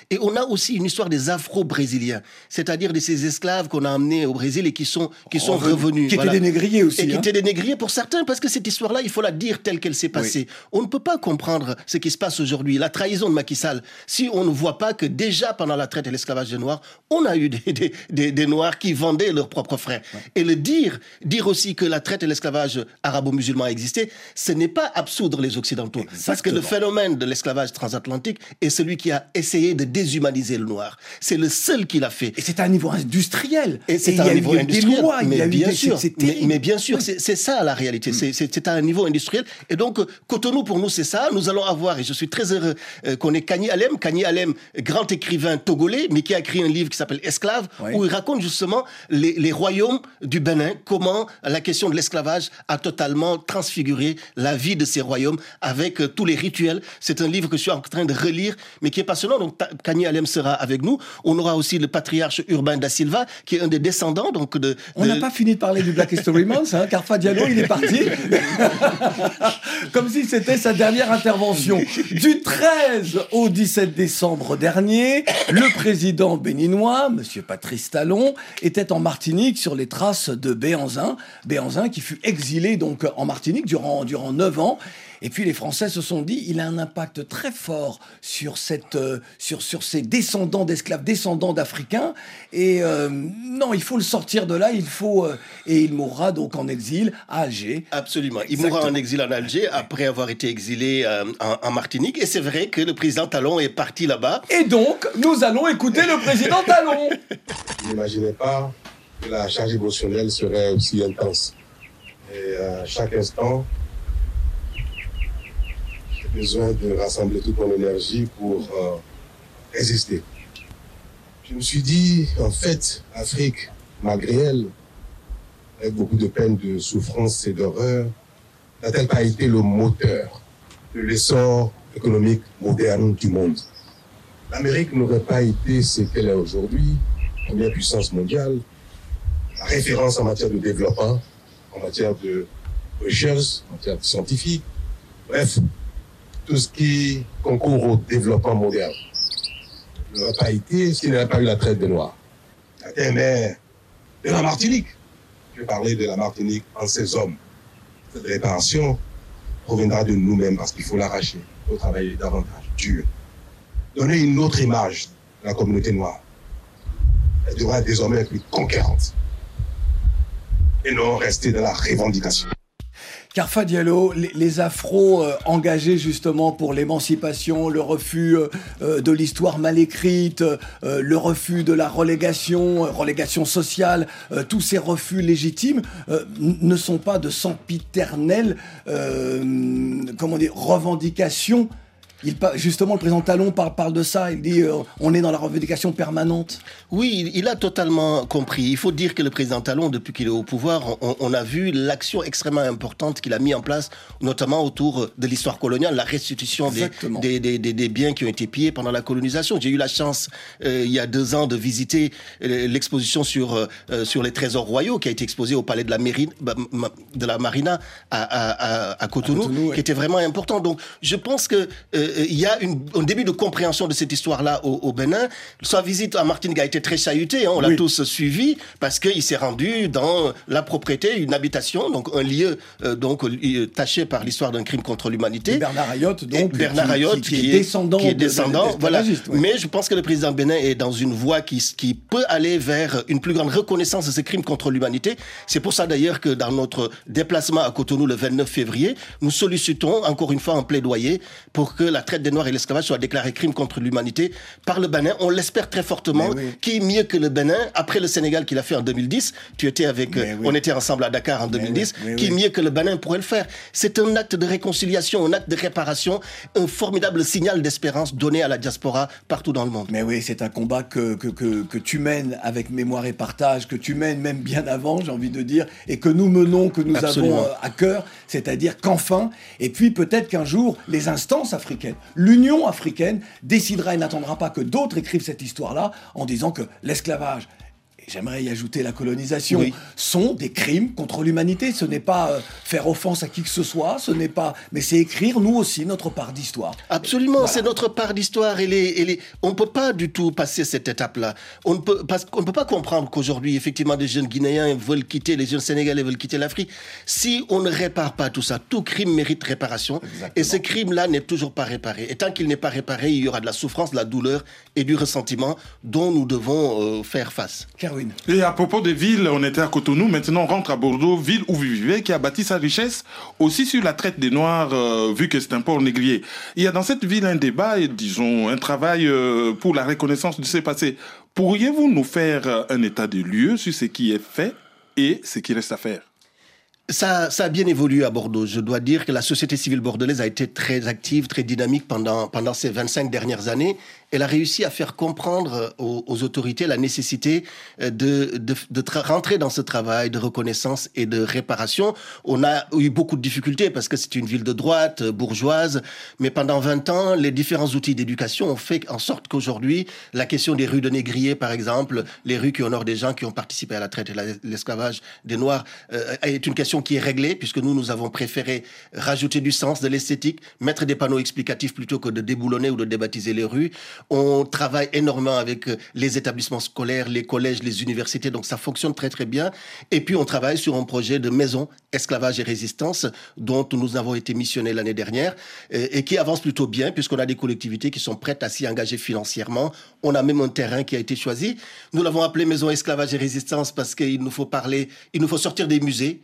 Et on a aussi une histoire des Afro-Brésiliens, c'est-à-dire de ces esclaves qu'on a amenés au Brésil et qui sont qui sont Revenus. revenus, Qui étaient des négriers aussi, et qui hein. étaient des négriers pour certains, parce que cette histoire-là, il faut la dire telle qu'elle s'est passée. On ne peut pas comprendre ce qui se passe aujourd'hui, la trahison de Macky Sall, si on ne voit pas que déjà pendant la traite et l'esclavage des Noirs, on a eu des, des, des- des Noirs qui vendaient leurs propres frères. Et le dire, dire aussi que la traite et l'esclavage arabo-musulman existé, ce n'est pas absoudre les Occidentaux. Parce que le phénomène de l'esclavage transatlantique est celui qui a essayé de déshumaniser le Noir. C'est le seul qui l'a fait. Et c'est à un niveau industriel. Et c'est à un niveau industriel. mais bien sûr, c'est- mais, bien sûr, ça la réalité. C'est- à un niveau industriel. Et donc, Cotonou, pour nous, c'est ça. Nous allons avoir, et je suis très heureux euh, qu'on ait Kani Alem. Grand écrivain togolais, mais qui a écrit un livre qui s'appelle Esclave, où il raconte justement les, les royaumes du Bénin, comment la question de l'esclavage a totalement transfiguré la vie de ces royaumes avec euh, tous les rituels. C'est un livre que je suis en train de relire, mais qui est passionnant. Donc, Kani Alem sera avec nous. On aura aussi le patriarche Urbain da Silva, qui est un des descendants donc de. On de- n'a pas fini de parler du Black History Month, hein, Carfa Diallo, il est parti. Comme si c'était sa dernière intervention. Du 13 au 17 décembre dernier, le président béninois, Monsieur Patrice Talon, était en Martinique sur les traces de Béanzin. Béanzin qui fut exilé donc en Martinique durant, durant 9 ans. Et puis les Français se sont dit, il a un impact très fort sur, cette, euh, sur, sur ces descendants d'esclaves, descendants d'Africains. Et euh, non, il faut le sortir de là, il faut... euh, et il mourra donc en exil à Alger. Absolument. Il mourra en exil en Alger après avoir été exilé euh, en, en Martinique. Et c'est vrai que le président Talon est parti là-bas. Et donc, nous allons écouter le président Talon. Je n'imaginais pas que la charge émotionnelle serait aussi intense. Et à chaque instant, besoin de rassembler toute mon énergie pour euh, résister. Je me suis dit, en fait, Afrique, malgré elle, avec beaucoup de peine, de souffrance et d'horreur, n'a-t-elle pas été le moteur de l'essor économique moderne du monde? L'Amérique n'aurait pas été ce qu'elle est aujourd'hui, première puissance mondiale, la référence en matière de développement, en matière de recherche, en matière scientifique, bref, tout ce qui concourt au développement moderne. N'aurait pas été s'il n'y avait pas eu la traite des Noirs. La terre mère de la Martinique. Je parler de la Martinique en ses hommes. Cette réparation proviendra de nous-mêmes parce qu'il faut l'arracher, il faut travailler davantage, dur. Donner une autre image de la communauté noire. Elle devra désormais être plus conquérante et non rester dans la revendication. Carfa Diallo, les, les euh, engagés justement pour l'émancipation, le refus euh, euh, de l'histoire mal écrite, le refus de la relégation, relégation sociale, tous ces refus légitimes ne sont pas de sempiternelles, comment dire, revendications Il, justement, le président Talon parle, parle de ça. Il dit euh, on est dans la revendication permanente. Oui, il a totalement compris. Il faut dire que le président Talon, depuis qu'il est au pouvoir, on, on a vu l'action extrêmement importante qu'il a mis en place, notamment autour de l'histoire coloniale, la restitution des, Exactement. des, des- des- des biens qui ont été pillés pendant la colonisation. J'ai eu la chance, euh, il y a deux ans, de visiter euh, l'exposition sur, euh, sur les trésors royaux qui a été exposée au palais de la, bah, ma- de la Marina à, à- à- à Cotonou, qui était vraiment important. Donc, je pense que euh, il y a une, un début de compréhension de cette histoire-là au, au Bénin. Sa visite à Martinique a été très chahutée, hein, on l'a Oui. tous suivi, parce qu'il s'est rendu dans la propriété, une habitation, donc un lieu euh, donc euh, taché par l'histoire d'un crime contre l'humanité. Bernard Ayotte, donc, Et Bernard Ayotte, qui- qui est descendant qui est de- de- descendant, des voilà. Mais je pense que le président Bénin est dans une voie qui, qui peut aller vers une plus grande reconnaissance de ces crimes contre l'humanité. C'est pour ça d'ailleurs que dans notre déplacement à Cotonou le 29 février, nous sollicitons encore une fois un plaidoyer pour que la traite des Noirs et l'esclavage soit déclarée crime contre l'humanité par le Bénin. On l'espère très fortement. Qui mieux que le Bénin, après le Sénégal qu'il a fait en 2010, tu étais avec, euh, on était ensemble à Dakar en 2010, oui, oui, qui oui. mieux que le Bénin pourrait le faire? C'est un acte de réconciliation, un acte de réparation, un formidable signal d'espérance donné à la diaspora partout dans le monde. Mais oui, c'est un combat que, que, que, que tu mènes avec mémoire et partage, que tu mènes même bien avant, j'ai envie de dire, et que nous menons, que nous Absolument. avons euh, à cœur, c'est-à-dire qu'enfin, et puis peut-être qu'un jour, les instances africaines, l'Union africaine décidera et n'attendra pas que d'autres écrivent cette histoire-là en disant que l'esclavage, j'aimerais y ajouter la colonisation, Oui. sont des crimes contre l'humanité. Ce n'est pas euh, faire offense à qui que ce soit, ce n'est pas, mais c'est écrire nous aussi notre part d'histoire. Absolument, c'est notre part d'histoire. Et les, et les- on ne peut pas du tout passer cette étape-là. On ne peut, parce qu'on ne peut pas comprendre qu'aujourd'hui, effectivement, des jeunes Guinéens veulent quitter, les jeunes Sénégalais veulent quitter l'Afrique. Si on ne répare pas tout ça, tout crime mérite réparation. Et ce crime-là n'est toujours pas réparé. Et tant qu'il n'est pas réparé, il y aura de la souffrance, de la douleur et du ressentiment dont nous devons euh, faire face. Et à propos des villes, on était à Cotonou, maintenant on rentre à Bordeaux, ville où vous vivez, qui a bâti sa richesse aussi sur la traite des Noirs, euh, vu que c'est un port négrier. Il y a dans cette ville un débat et disons un travail euh, pour la reconnaissance de ces passés. Pourriez-vous nous faire euh, un état des lieux sur ce qui est fait et ce qui reste à faire? Ça, ça a bien évolué à Bordeaux. Je dois dire que la société civile bordelaise a été très active, très dynamique pendant, pendant ces 25 dernières années. Elle a réussi à faire comprendre aux, aux autorités la nécessité euh, de, de, de rentrer dans ce travail de reconnaissance et de réparation. On a eu beaucoup de difficultés parce que c'est une ville de droite, euh, bourgeoise, mais pendant 20 ans, les différents outils d'éducation ont fait en sorte qu'aujourd'hui, la question des rues de négriers, par exemple, les rues qui honorent des gens qui ont participé à la traite et la- l'esclavage des Noirs, euh, est une question qui est réglée puisque nous, nous avons préféré rajouter du sens, de l'esthétique, mettre des panneaux explicatifs plutôt que de déboulonner ou de débaptiser les rues. On travaille énormément avec euh, les établissements scolaires, les collèges, les universités, donc ça fonctionne très très bien. Et puis on travaille sur un projet de maison esclavage et résistance dont nous avons été missionnés l'année dernière et qui avance plutôt bien puisqu'on a des collectivités qui sont prêtes à s'y engager financièrement. On a même un terrain qui a été choisi. Nous l'avons appelé maison esclavage et résistance parce qu'il nous faut parler, il nous faut sortir des musées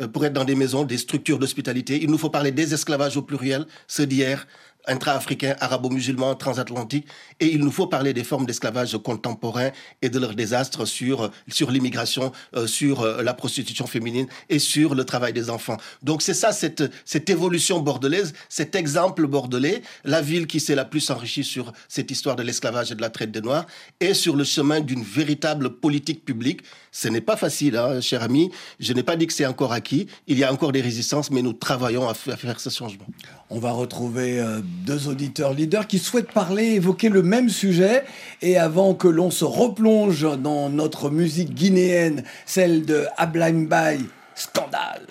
euh, pour être dans des maisons, des structures d'hospitalité. Il nous faut parler des esclavages au pluriel, ceux d'hier, intra-africains, arabo-musulmans, transatlantiques. Et il nous faut parler des formes d'esclavage contemporains et de leurs désastres sur, sur l'immigration, euh, sur euh, la prostitution féminine et sur le travail des enfants. Donc c'est ça, cette, cette évolution bordelaise, cet exemple bordelais, la ville qui s'est la plus enrichie sur cette histoire de l'esclavage et de la traite des Noirs, est sur le chemin d'une véritable politique publique. Ce n'est pas facile, hein, cher ami. Je n'ai pas dit que c'est encore acquis. Il y a encore des résistances, mais nous travaillons à faire ce changement. On va retrouver euh, deux auditeurs leaders qui souhaitent parler, évoquer le même sujet. Et avant que l'on se replonge dans notre musique guinéenne, celle de Ablaim Bay, Scandale.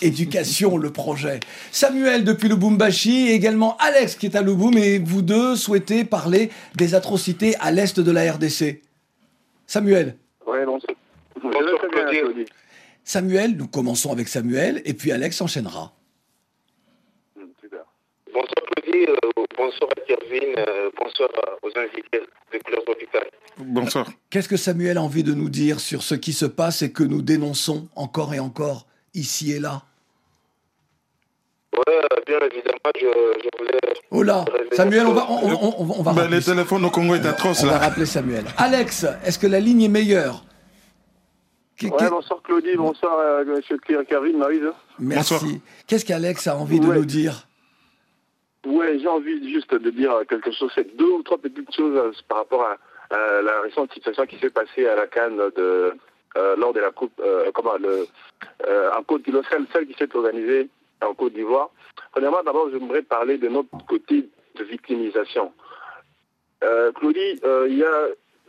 Éducation, le projet. Samuel depuis Lubumbashi et également Alex qui est à Lubum et vous deux souhaitez parler des atrocités à l'est de la RDC. Samuel. Bien, Claudie. Samuel, nous commençons avec Samuel et puis Alex enchaînera. Bonsoir Claudie, euh, bonsoir à Kervin, euh, bonsoir aux invités de Couleur Tropicale. Bonsoir. Qu'est-ce que Samuel a envie de nous dire sur ce qui se passe et que nous dénonçons encore et encore, ici et là? Ouais, euh, bien évidemment, je, je voulais... Oh là Samuel, on va, on, on- on- on va Ben, rappeler, les téléphones au Congo est atroce on va là. rappeler Samuel. Alex, est-ce que la ligne est meilleure? Ouais, bonsoir Claudie, bonsoir à M. Kervin, Marise. Merci. Qu'est-ce qu'Alex a envie de nous dire? Ouais, j'ai envie juste de dire quelque chose, deux ou trois petites choses euh, par rapport à, la récente situation qui s'est passée à la Cannes de, euh, lors de la Coupe, euh, comment, en Côte d'Ivoire, celle, qui s'est organisée en Côte d'Ivoire. Premièrement, d'abord, j'aimerais parler de notre côté de victimisation. Claudie, il y a,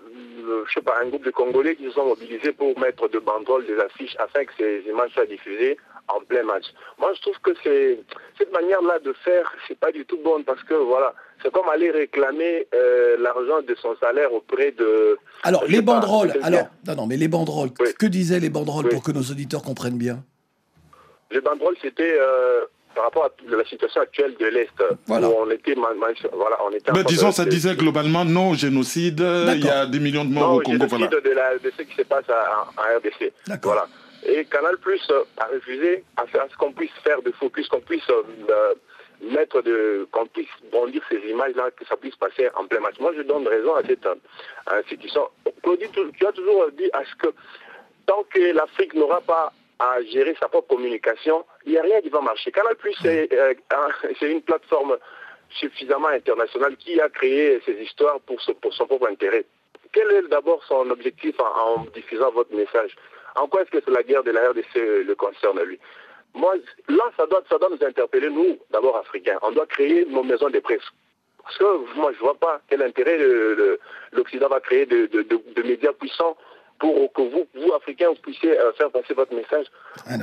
je sais pas, un groupe de Congolais qui se sont mobilisés pour mettre de banderoles, des affiches, afin que ces images soient diffusées en plein match. Moi, je trouve que c'est cette manière-là de faire, c'est pas du tout bonne parce que voilà, c'est comme aller réclamer euh, l'argent de son salaire auprès de. Alors, les pas, banderoles, alors, non, non, mais les banderoles, que disaient les banderoles pour que nos auditeurs comprennent bien? Les banderoles, c'était euh, par rapport à la situation actuelle de l'Est, Voilà. où on était, voilà, on était en Ben, disons, ça disait globalement non au génocide, il y a des millions de morts non, au Congo. génocide Voilà. de, la, de ce qui se passe à, à RDC. Voilà. Et Canal Plus a refusé à, faire- à ce qu'on puisse faire de focus, qu'on puisse euh, mettre de, qu'on puisse bondir ces images-là, que ça puisse passer en plein match. Moi, je donne raison à cette euh, institution. Claudie, tu, tu as toujours dit à ce que tant que l'Afrique n'aura pas à gérer sa propre communication, il n'y a rien qui va marcher. Canal Plus, c'est euh, c'est une plateforme suffisamment internationale qui a créé ces histoires pour, ce- pour son propre intérêt. Quel est d'abord son objectif en, en diffusant votre message? En quoi est-ce que la guerre de la RDC le concerne lui? Moi, là, ça doit, ça doit nous interpeller, nous, d'abord africains. On doit créer nos maisons de presse. Parce que moi, je vois pas quel intérêt le- l'Occident va créer de, de- de- de médias puissants pour que vous, vous Africains, vous puissiez euh, faire passer votre message.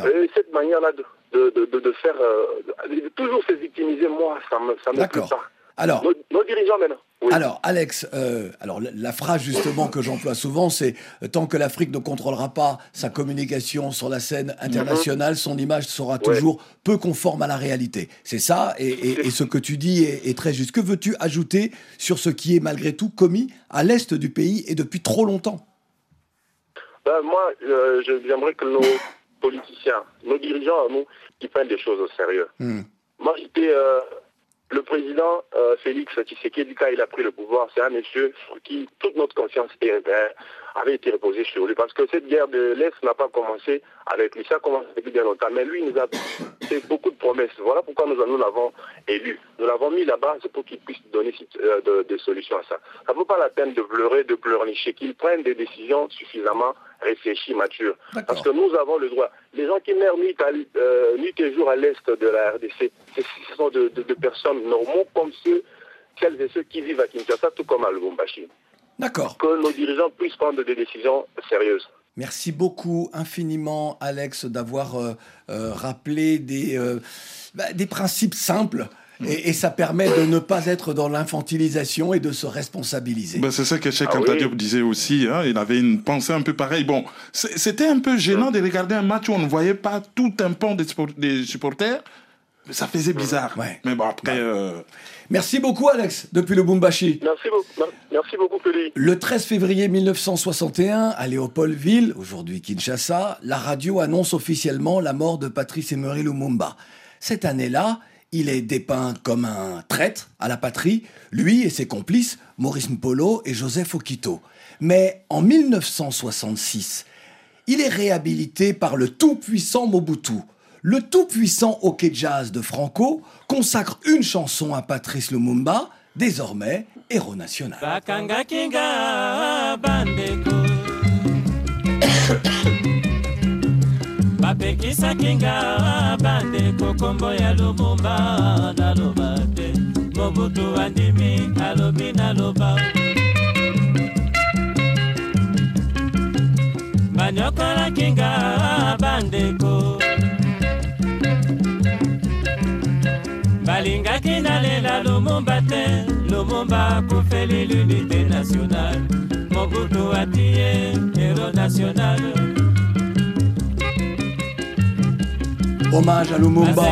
Et cette manière-là de, de, de- faire, euh, de toujours se victimiser, moi, ça me, ça me plaît pas. Alors- nos, nos dirigeants maintenant. Alors, Alex, euh, alors la, phrase justement que j'emploie souvent, c'est euh, tant que l'Afrique ne contrôlera pas sa communication sur la scène internationale, son image sera toujours peu conforme à la réalité. C'est ça, et, et- et ce que tu dis est, est très juste. Que veux-tu ajouter sur ce qui est malgré tout commis à l'est du pays et depuis trop longtemps? Ben, moi, euh, je- j'aimerais que nos politiciens, nos dirigeants, nous, qui prennent des choses au sérieux. Hmm. Moi, j'étais euh, le président euh, Félix Tshisekedi, quand il a pris le pouvoir, c'est un monsieur sur qui toute notre conscience est- euh, avait été reposée sur lui. Parce que cette guerre de l'Est n'a pas commencé avec lui, ça a commencé depuis bien longtemps. Mais lui, il nous a fait beaucoup de promesses. Voilà pourquoi nous, nous l'avons élu. Nous l'avons mis là-bas, c'est pour qu'il puisse donner euh, de- des solutions à ça. Ça ne vaut pas la peine de pleurer, de pleurnicher, qu'il prenne des décisions suffisamment réfléchies, matures. Parce que nous avons le droit. Les gens qui meurent nuit, à- euh, nuit et jour à l'est de la RDC, ce sont de, de- de personnes normaux comme ceux, celles et ceux qui vivent à Kinshasa, tout comme à Lubumbashi. D'accord. Que nos dirigeants puissent prendre des décisions sérieuses. Merci beaucoup infiniment, Alex, d'avoir euh, euh, rappelé des, euh, bah, des principes simples. Et, et ça permet de ne pas être dans l'infantilisation et de se responsabiliser. Ben, c'est ça que Cheikh Ah oui. Disait aussi. hein, il avait une pensée un peu pareille. Bon, c'était un peu gênant de regarder un match où on ne voyait pas tout un pan des supporters. Mais ça faisait bizarre. Mais bon, après. euh, Merci beaucoup, Alex, depuis le Bumbashi. Merci beaucoup, merci beaucoup, Félix. Le 13 février 1961, à Léopoldville, aujourd'hui Kinshasa, la radio annonce officiellement la mort de Patrice Emery Lumumba. Cette année-là, il est dépeint comme un traître à la patrie, lui et ses complices, Maurice Mpolo et Joseph Okito. Mais en 1966, il est réhabilité par le tout-puissant Mobutu. Le tout-puissant OK Jazz de Franco consacre une chanson à Patrice Lumumba, désormais héros national. balingaki nalela lumumba te lumumba akufeli l'unité nationale mobutu atie hero national Hommage à Lumumba,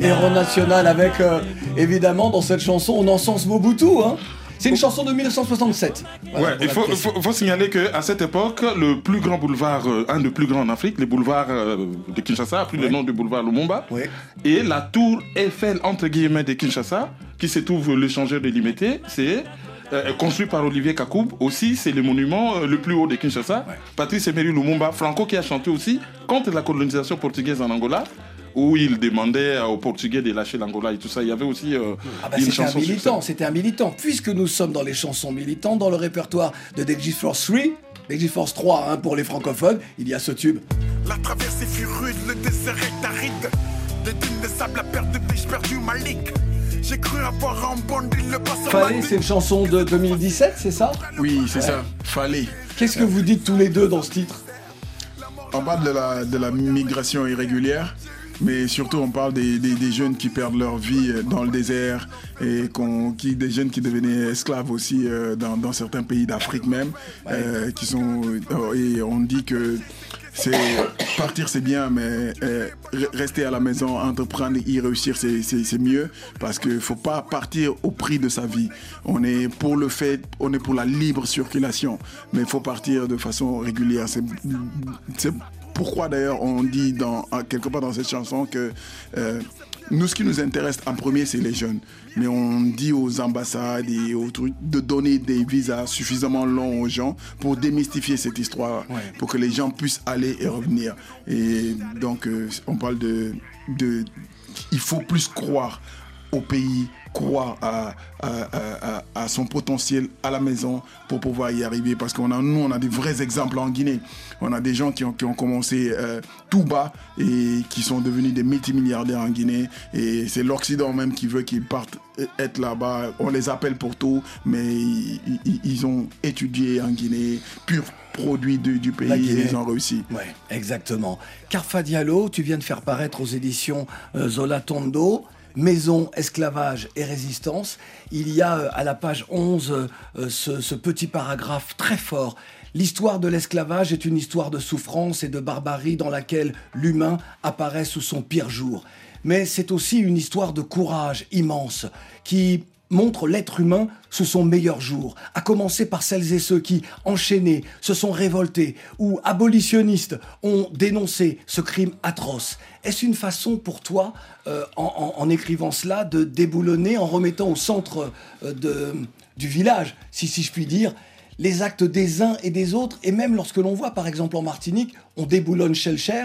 héros national, avec euh, évidemment dans cette chanson on encense Mobutu. Hein. C'est une chanson de 1967. Voilà, ouais, pour il faut, précision. faut, faut signaler qu'à cette époque, le plus grand boulevard, euh, un des plus grands en Afrique, les boulevards euh, de Kinshasa, a pris le nom du boulevard Lumumba. Et la tour Eiffel, entre guillemets, de Kinshasa, qui se trouve l'échangeur de Limité, c'est euh, construit par Olivier Kakoub. Aussi, c'est le monument euh, le plus haut de Kinshasa. Patrice Emery Lumumba, Franco qui a chanté aussi contre la colonisation portugaise en Angola. Où il demandait aux Portugais de lâcher l'Angola et tout ça. Il y avait aussi euh, Ah bah, une c'était un militant, c'était un militant. Puisque nous sommes dans les chansons militantes, dans le répertoire de Digi Force 3, Digi Force 3 hein, pour les francophones, il y a ce tube. La traversée fut rude, le désert est aride. Des dunes de sable, la perte de biche perdue, Malik. J'ai cru avoir le passeur Fallait, c'est une chanson de 2017, c'est ça? Oui, c'est ça. Fallait. Qu'est-ce que vous dites tous les deux dans ce titre? On parle de la, de la migration irrégulière, mais surtout on parle des, des- jeunes qui perdent leur vie euh, dans le désert et qui, des jeunes qui devenaient esclaves aussi euh, dans, certains pays d'Afrique même, euh, qui sont et on dit que c'est partir c'est bien, mais re- rester à la maison, entreprendre, y réussir c'est- mieux parce qu'il faut pas partir au prix de sa vie. On est pour le fait, on est pour la libre circulation, mais il faut partir de façon régulière. C'est pourquoi d'ailleurs on dit dans, quelque part dans cette chanson que euh, nous, ce qui nous intéresse en premier, c'est les jeunes. Mais on dit aux ambassades et aux trucs de donner des visas suffisamment longs aux gens pour démystifier cette histoire, pour que les gens puissent aller et revenir. Et donc, euh, on parle de, de. Il faut plus croire au pays, croire à, à, à- à- à son potentiel à la maison pour pouvoir y arriver. Parce qu'on a, nous, on a des vrais exemples en Guinée. On a des gens qui ont, qui ont commencé euh, tout bas et qui sont devenus des multimilliardaires en Guinée. Et c'est l'Occident même qui veut qu'ils partent euh, être là-bas. On les appelle pour tout, mais ils, ils- ils ont étudié en Guinée, pur produit du, du pays, et ils ont réussi. Ouais, exactement. Carfa Diallo, tu viens de faire paraître aux éditions euh, Zola Tondo. Maison, esclavage et résistance. Il y a euh, à la page 11 euh, ce, ce petit paragraphe très fort. L'histoire de l'esclavage est une histoire de souffrance et de barbarie dans laquelle l'humain apparaît sous son pire jour. Mais c'est aussi une histoire de courage immense qui montre l'être humain sous son meilleur jour, à commencer par celles et ceux qui, enchaînés, se sont révoltés ou abolitionnistes ont dénoncé ce crime atroce. Est-ce une façon pour toi, euh, en, écrivant cela, de déboulonner, en remettant au centre euh, du village, si, si je puis dire, les actes des uns et des autres, et même lorsque l'on voit, par exemple en Martinique, on déboulonne Schellcher,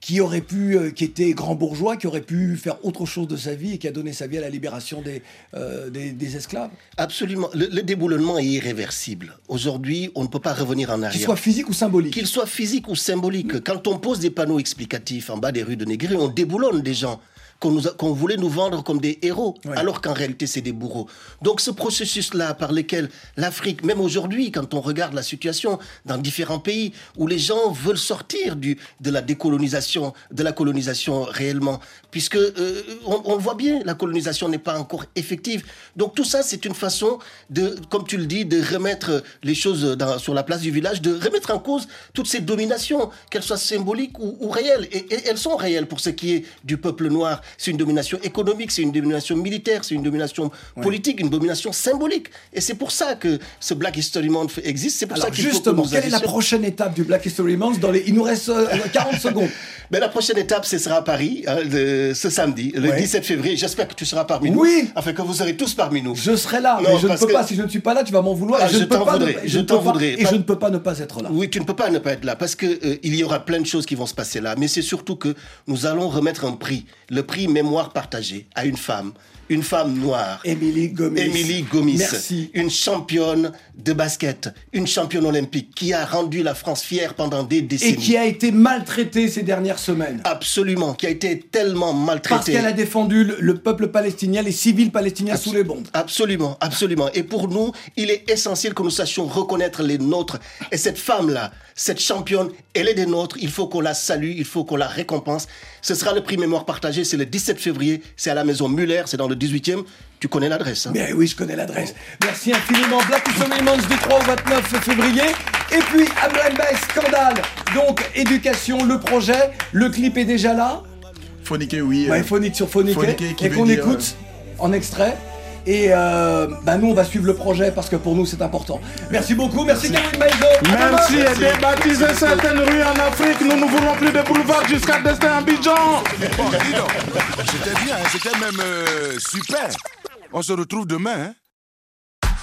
qui aurait pu, euh, qui était grand bourgeois, qui aurait pu faire autre chose de sa vie et qui a donné sa vie à la libération des, euh, des, des esclaves. Absolument. Le, le déboulonnement est irréversible. Aujourd'hui, on ne peut pas revenir en arrière. Qu'il soit physique ou symbolique. Qu'il soit physique ou symbolique. Quand on pose des panneaux explicatifs en bas des rues de Négri, on déboulonne des gens qu'on voulait nous vendre comme des héros, alors qu'en réalité, c'est des bourreaux. Donc ce processus-là par lequel l'Afrique, même aujourd'hui, quand on regarde la situation dans différents pays, où les gens veulent sortir du, de la décolonisation, de la colonisation réellement, puisque euh, on, on le voit bien, la colonisation n'est pas encore effective. Donc tout ça, c'est une façon de, comme tu le dis, de remettre les choses dans- sur la place du village, de remettre en cause toutes ces dominations, qu'elles soient symboliques ou, ou réelles. Et, et elles sont réelles pour ce qui est du peuple noir. C'est une domination économique, c'est une domination militaire, c'est une domination politique, une domination symbolique. Et c'est pour ça que ce Black History Month existe. C'est pour Alors ça qu'il faut que justement, quelle est la prochaine étape du Black History Month dans les... Il nous reste euh, 40 secondes. Ben, la prochaine étape, ce sera à Paris, hein, le- ce samedi, le Ouais. 17 février. J'espère que tu seras parmi nous. Oui. Afin que vous serez tous parmi nous. Je serai là, Non, mais je ne peux que- pas. Si je ne suis pas là, tu vas m'en vouloir. Ah, je, je ne peux t'en ne- voudrais, je t'en pas- voudrais. Et je ne peux pas ne pas être là. Oui, tu ne peux pas ne pas être là parce que euh, il y aura plein de choses qui vont se passer là. Mais c'est surtout que nous allons remettre un prix, le prix mémoire partagée à une femme, une femme noire. Émilie Gomis. Émilie Gomis. Merci. Une championne de basket, une championne olympique qui a rendu la France fière pendant des décennies. Et qui a été maltraitée ces dernières semaines. Absolument, qui a été tellement maltraitée. Parce qu'elle a défendu le, le peuple palestinien, les civils palestiniens sous les bombes. Absolument, absolument. Et pour nous, il est essentiel que nous sachions reconnaître les nôtres. Et cette femme-là, cette championne, elle est des nôtres. Il faut qu'on la salue, il faut qu'on la récompense. Ce sera le prix mémoire partagé. C'est le 17 février. C'est à la maison Muller. C'est dans le 18e. Tu connais l'adresse. Hein? Mais oui, je connais l'adresse. Merci infiniment. Black Month du 3 au 29 février. Et puis, Amremba Scandale. Donc, éducation, le projet. Le clip est déjà là. Phoniqué, oui. Ouais, euh, phonique sur phonique. Et qu'on écoute en extrait. Et euh, bah nous, on va suivre le projet parce que pour nous, c'est important. Merci beaucoup. Merci, Caroline Maïzo. Même si elle débaptisait certaines rues en Afrique, nous ne voulons plus de boulevards jusqu'à Destin Abidjan. Bon, dis donc, c'était bien, hein, c'était même euh, super. On se retrouve demain. Hein.